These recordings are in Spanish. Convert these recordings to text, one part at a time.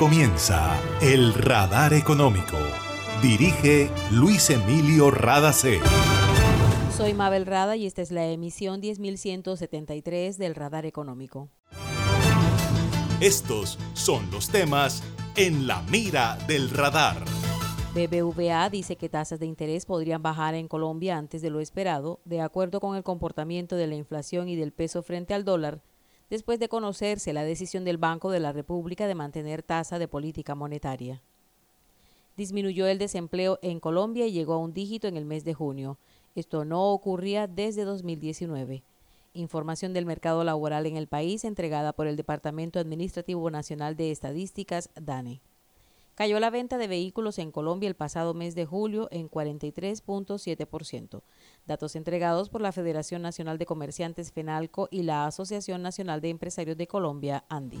comienza El Radar Económico. Dirige Luis Emilio Radacé. Soy Mabel Rada y esta es la emisión 10173 del Radar Económico. Estos son los temas en la mira del radar. BBVA dice que tasas de interés podrían bajar en Colombia antes de lo esperado, de acuerdo con el comportamiento de la inflación y del peso frente al dólar, después de conocerse la decisión del Banco de la República de mantener tasa de política monetaria. Disminuyó el desempleo en Colombia y llegó a un dígito en el mes de junio. Esto no ocurría desde 2019. Información del mercado laboral en el país entregada por el Departamento Administrativo Nacional de Estadísticas, DANE. Cayó la venta de vehículos en Colombia el pasado mes de julio en 43.7%, datos entregados por la Federación Nacional de Comerciantes FENALCO y la Asociación Nacional de Empresarios de Colombia, ANDI.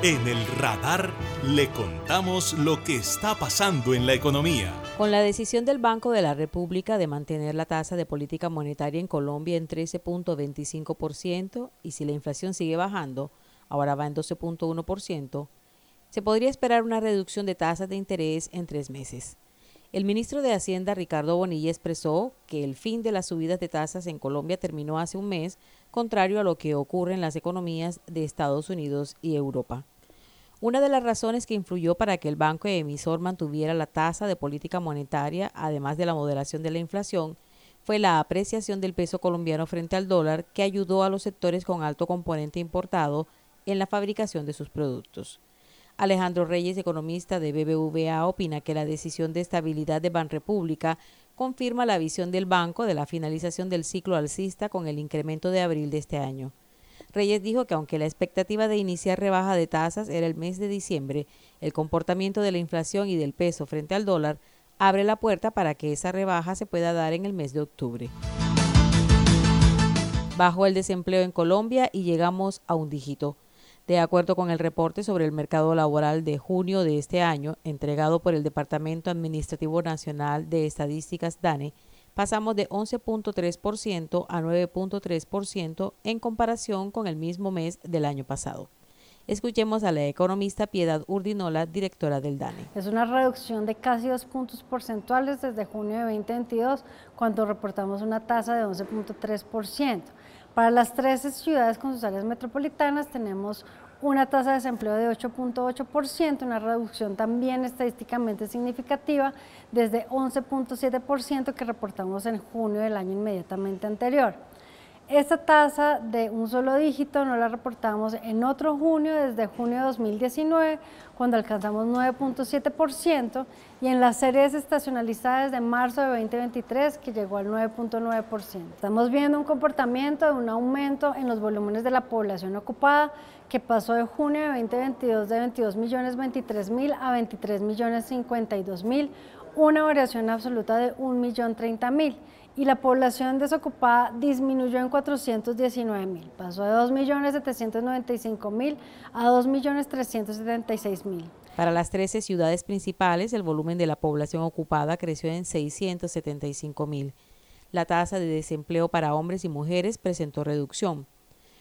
En el radar le contamos lo que está pasando en la economía. Con la decisión del Banco de la República de mantener la tasa de política monetaria en Colombia en 13.25% y si la inflación sigue bajando, ahora va en 12.1%, se podría esperar una reducción de tasas de interés en tres meses. El ministro de Hacienda, Ricardo Bonilla, expresó que el fin de las subidas de tasas en Colombia terminó hace un mes, contrario a lo que ocurre en las economías de Estados Unidos y Europa. Una de las razones que influyó para que el banco emisor mantuviera la tasa de política monetaria, además de la moderación de la inflación, fue la apreciación del peso colombiano frente al dólar que ayudó a los sectores con alto componente importado en la fabricación de sus productos. Alejandro Reyes, economista de BBVA, opina que la decisión de estabilidad de Banrepública confirma la visión del banco de la finalización del ciclo alcista con el incremento de abril de este año. Reyes dijo que aunque la expectativa de iniciar rebaja de tasas era el mes de diciembre, el comportamiento de la inflación y del peso frente al dólar abre la puerta para que esa rebaja se pueda dar en el mes de octubre. Bajó el desempleo en Colombia y llegamos a un dígito. De acuerdo con el reporte sobre el mercado laboral de junio de este año, entregado por el Departamento Administrativo Nacional de Estadísticas DANE, pasamos de 11.3% a 9.3% en comparación con el mismo mes del año pasado. Escuchemos a la economista Piedad Urdinola, directora del DANE. Es una reducción de casi dos puntos porcentuales desde junio de 2022, cuando reportamos una tasa de 11.3%. Para las 13 ciudades con sus áreas metropolitanas tenemos una tasa de desempleo de 8.8%, una reducción también estadísticamente significativa desde 11.7% que reportamos en junio del año inmediatamente anterior. Esta tasa de un solo dígito no la reportamos en otro junio, desde junio de 2019, cuando alcanzamos 9.7%, y en las series estacionalizadas de marzo de 2023, que llegó al 9.9%. Estamos viendo un comportamiento de un aumento en los volúmenes de la población ocupada, que pasó de junio de 2022 de 22 millones 23 mil a 23 millones 52 mil, una variación absoluta de 1 millón 30 mil y la población desocupada disminuyó en 419 mil, pasó de 2.795.000 a 2.376.000. Para las 13 ciudades principales, el volumen de la población ocupada creció en 675 mil. La tasa de desempleo para hombres y mujeres presentó reducción.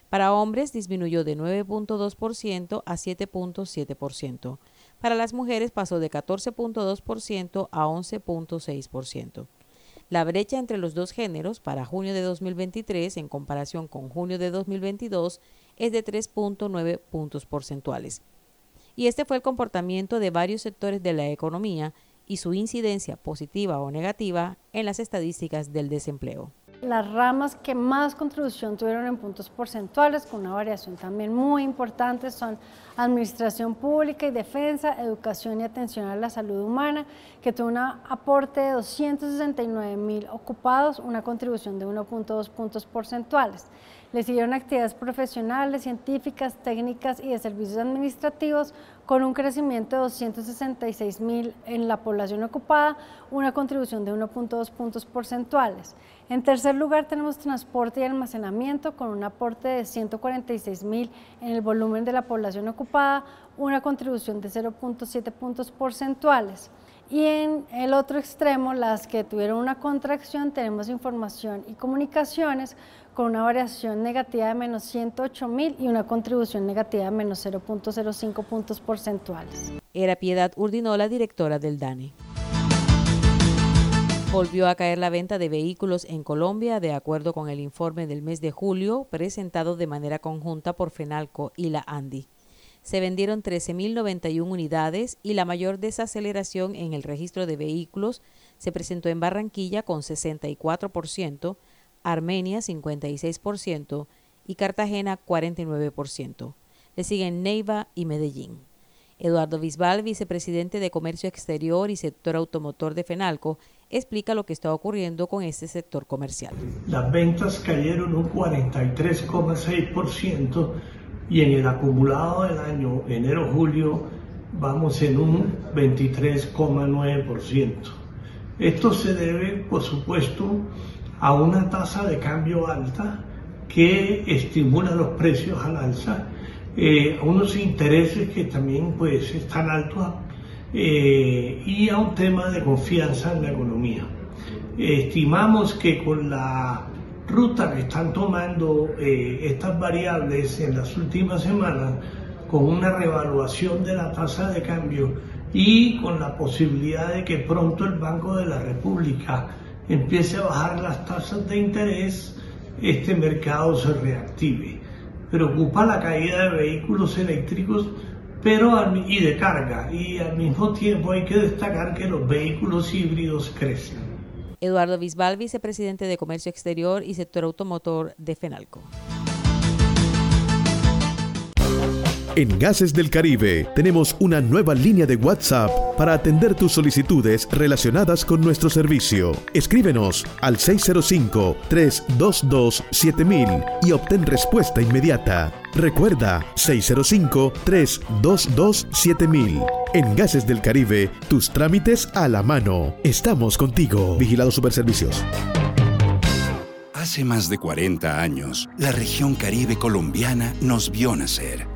Para hombres disminuyó de 9.2% a 7.7%. Para las mujeres pasó de 14.2% a 11.6%. La brecha entre los dos géneros para junio de 2023 en comparación con junio de 2022 es de 3.9 puntos porcentuales. Y este fue el comportamiento de varios sectores de la economía y su incidencia positiva o negativa en las estadísticas del desempleo. Las ramas que más contribución tuvieron en puntos porcentuales, con una variación también muy importante, son Administración Pública y Defensa, Educación y Atención a la Salud Humana, que tuvo un aporte de 269 mil ocupados, una contribución de 1.2 puntos porcentuales. Le siguieron actividades profesionales, científicas, técnicas y de servicios administrativos con un crecimiento de 266 mil en la población ocupada, una contribución de 1.2 puntos porcentuales. En tercer lugar tenemos transporte y almacenamiento con un aporte de 146 mil en el volumen de la población ocupada, una contribución de 0.7 puntos porcentuales. Y en el otro extremo, las que tuvieron una contracción, tenemos información y comunicaciones con una variación negativa de menos 108 mil y una contribución negativa de menos 0.05 puntos porcentuales. Era Piedad Urdinola, directora del DANE. Volvió a caer la venta de vehículos en Colombia, de acuerdo con el informe del mes de julio presentado de manera conjunta por FENALCO y la ANDI se vendieron 13.091 unidades y la mayor desaceleración en el registro de vehículos se presentó en Barranquilla con 64%, Armenia 56% y Cartagena 49%. Le siguen Neiva y Medellín. Eduardo Bisbal, vicepresidente de Comercio Exterior y sector automotor de FENALCO, explica lo que está ocurriendo con este sector comercial. Las ventas cayeron un 43,6% y en el acumulado del año enero-julio vamos en un 23,9%. Esto se debe, por supuesto, a una tasa de cambio alta que estimula los precios al alza, eh, unos intereses que también pues están altos eh, y a un tema de confianza en la economía. Estimamos que con la ruta que están tomando eh, estas variables en las últimas semanas con una revaluación de la tasa de cambio y con la posibilidad de que pronto el Banco de la República empiece a bajar las tasas de interés, este mercado se reactive. Preocupa la caída de vehículos eléctricos pero y de carga y al mismo tiempo hay que destacar que los vehículos híbridos crecen. Eduardo Bisbal, vicepresidente de Comercio Exterior y Sector Automotor de FENALCO. En Gases del Caribe tenemos una nueva línea de WhatsApp para atender tus solicitudes relacionadas con nuestro servicio. Escríbenos al 605-322-7000 y obtén respuesta inmediata. Recuerda 605-322-7000. En Gases del Caribe, tus trámites a la mano. Estamos contigo. Vigilado Superservicios. Hace más de 40 años, la región caribe colombiana nos vio nacer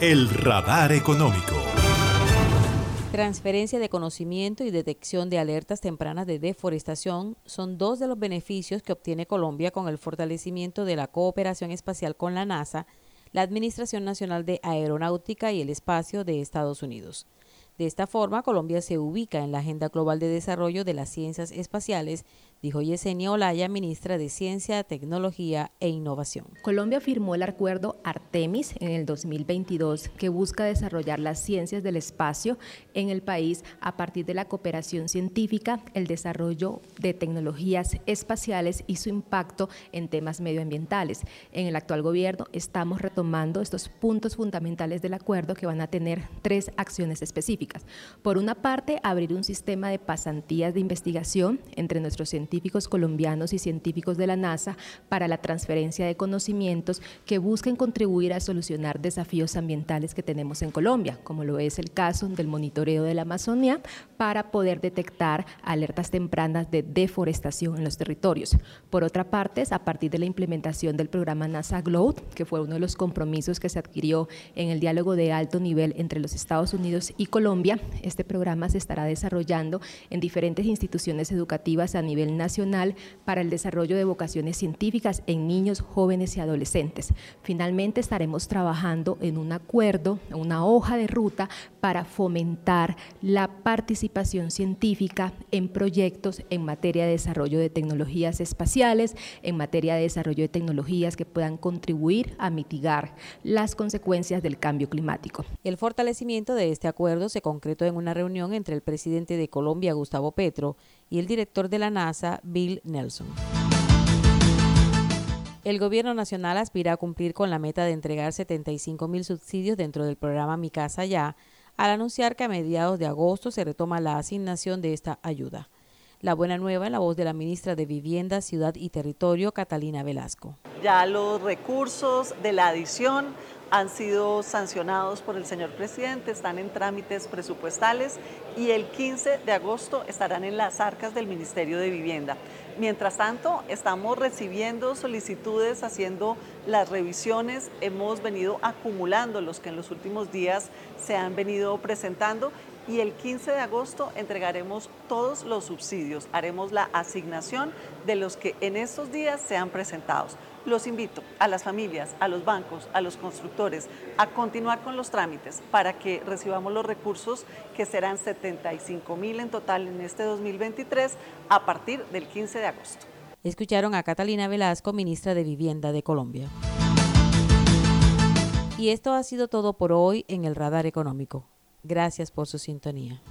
el radar económico. Transferencia de conocimiento y detección de alertas tempranas de deforestación son dos de los beneficios que obtiene Colombia con el fortalecimiento de la cooperación espacial con la NASA, la Administración Nacional de Aeronáutica y el Espacio de Estados Unidos. De esta forma, Colombia se ubica en la Agenda Global de Desarrollo de las Ciencias Espaciales, dijo Yesenia Olaya, ministra de Ciencia, Tecnología e Innovación. Colombia firmó el acuerdo Artemis en el 2022 que busca desarrollar las ciencias del espacio en el país a partir de la cooperación científica, el desarrollo de tecnologías espaciales y su impacto en temas medioambientales. En el actual gobierno estamos retomando estos puntos fundamentales del acuerdo que van a tener tres acciones específicas. Por una parte, abrir un sistema de pasantías de investigación entre nuestros científicos científicos colombianos y científicos de la NASA para la transferencia de conocimientos que busquen contribuir a solucionar desafíos ambientales que tenemos en Colombia, como lo es el caso del monitoreo de la Amazonía, para poder detectar alertas tempranas de deforestación en los territorios. Por otra parte, a partir de la implementación del programa NASA GLOW, que fue uno de los compromisos que se adquirió en el diálogo de alto nivel entre los Estados Unidos y Colombia, este programa se estará desarrollando en diferentes instituciones educativas a nivel nacional para el desarrollo de vocaciones científicas en niños, jóvenes y adolescentes. Finalmente estaremos trabajando en un acuerdo, una hoja de ruta para fomentar la participación científica en proyectos en materia de desarrollo de tecnologías espaciales, en materia de desarrollo de tecnologías que puedan contribuir a mitigar las consecuencias del cambio climático. El fortalecimiento de este acuerdo se concretó en una reunión entre el presidente de Colombia, Gustavo Petro, y el director de la NASA, Bill Nelson. El gobierno nacional aspira a cumplir con la meta de entregar 75 mil subsidios dentro del programa Mi Casa Ya, al anunciar que a mediados de agosto se retoma la asignación de esta ayuda. La buena nueva en la voz de la ministra de Vivienda, Ciudad y Territorio, Catalina Velasco. Ya los recursos de la adición han sido sancionados por el señor presidente, están en trámites presupuestales y el 15 de agosto estarán en las arcas del Ministerio de Vivienda. Mientras tanto, estamos recibiendo solicitudes, haciendo las revisiones, hemos venido acumulando los que en los últimos días se han venido presentando y el 15 de agosto entregaremos todos los subsidios, haremos la asignación de los que en estos días sean presentados. Los invito a las familias, a los bancos, a los constructores a continuar con los trámites para que recibamos los recursos que serán 75 mil en total en este 2023 a partir del 15 de agosto. Escucharon a Catalina Velasco, ministra de Vivienda de Colombia. Y esto ha sido todo por hoy en el Radar Económico. Gracias por su sintonía.